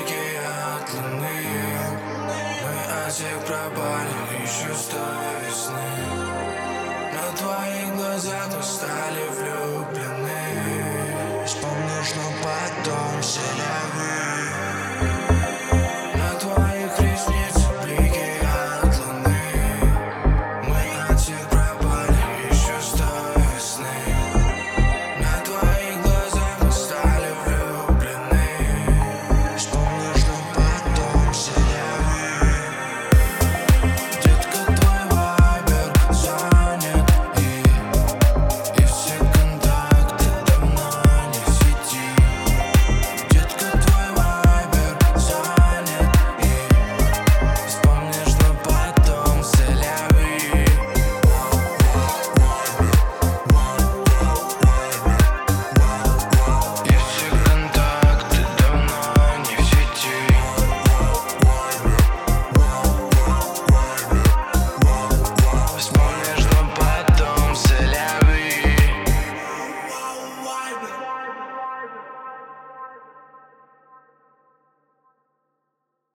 вдалеке от луны Мы от всех пропали еще с весны На твоих глазах мы стали влюблены Вспомнишь, но потом все лягут